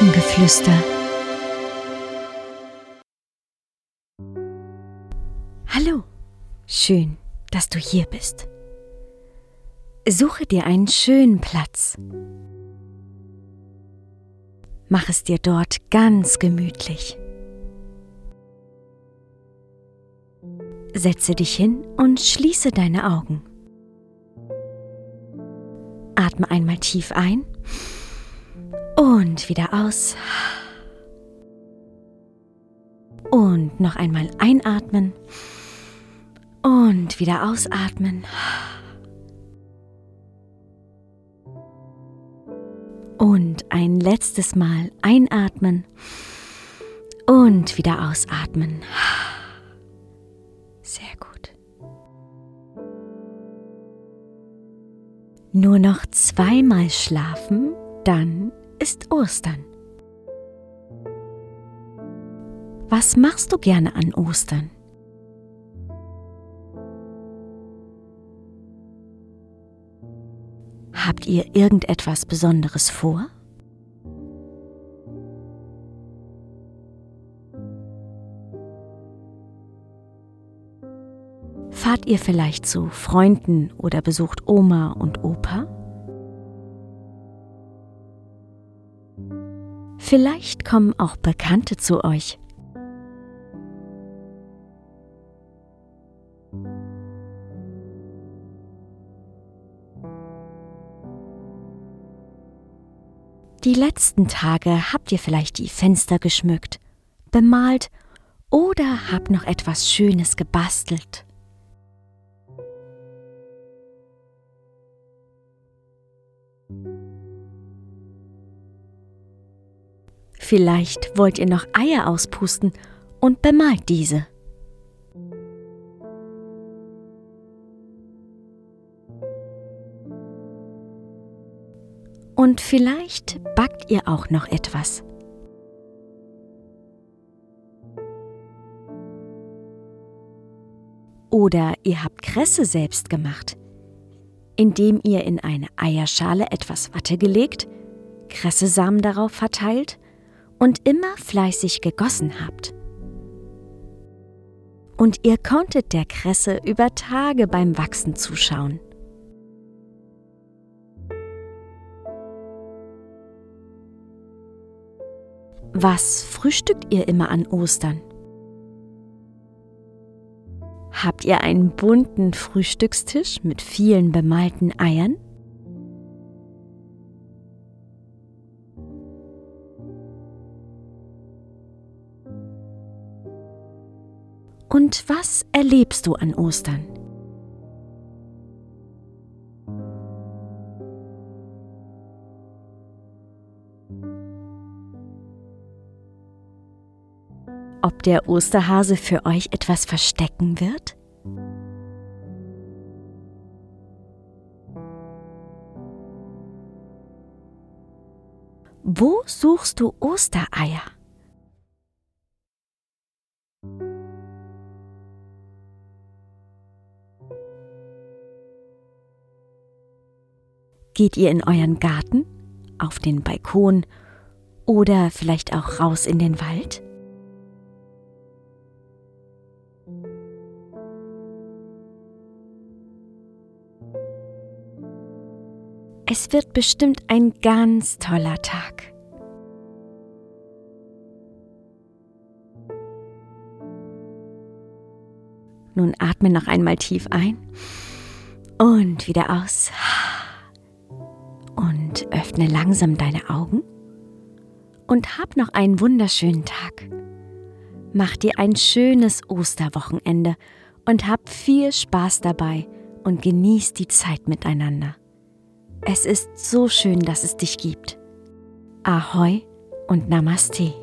Elfengeflüster. Hallo, schön, dass du hier bist. Suche dir einen schönen Platz. Mach es dir dort ganz gemütlich. Setze dich hin und schließe deine Augen. Atme einmal tief ein und wieder aus. Und noch einmal einatmen und wieder ausatmen. Und ein letztes Mal einatmen und wieder ausatmen. Sehr gut. Nur noch zweimal schlafen, dann ist Ostern. Was machst du gerne an Ostern? Habt ihr irgendetwas Besonderes vor? Fahrt ihr vielleicht zu Freunden oder besucht Oma und Opa? Vielleicht kommen auch Bekannte zu euch. Die letzten Tage habt ihr vielleicht die Fenster geschmückt, bemalt oder habt noch etwas Schönes gebastelt. Vielleicht wollt ihr noch Eier auspusten und bemalt diese. Und vielleicht backt ihr auch noch etwas. Oder ihr habt Kresse selbst gemacht, indem ihr in eine Eierschale etwas Watte gelegt, Kressesamen darauf verteilt und immer fleißig gegossen habt. Und ihr konntet der Kresse über Tage beim Wachsen zuschauen. Was frühstückt ihr immer an Ostern? Habt ihr einen bunten Frühstückstisch mit vielen bemalten Eiern? Und was erlebst du an Ostern? Ob der Osterhase für euch etwas verstecken wird? Wo suchst du Ostereier? Geht ihr in euren Garten, auf den Balkon oder vielleicht auch raus in den Wald? Es wird bestimmt ein ganz toller Tag. Nun atme noch einmal tief ein und wieder aus öffne langsam deine Augen und hab noch einen wunderschönen Tag. Mach dir ein schönes Osterwochenende und hab viel Spaß dabei und genieß die Zeit miteinander. Es ist so schön, dass es dich gibt. Ahoi und Namaste.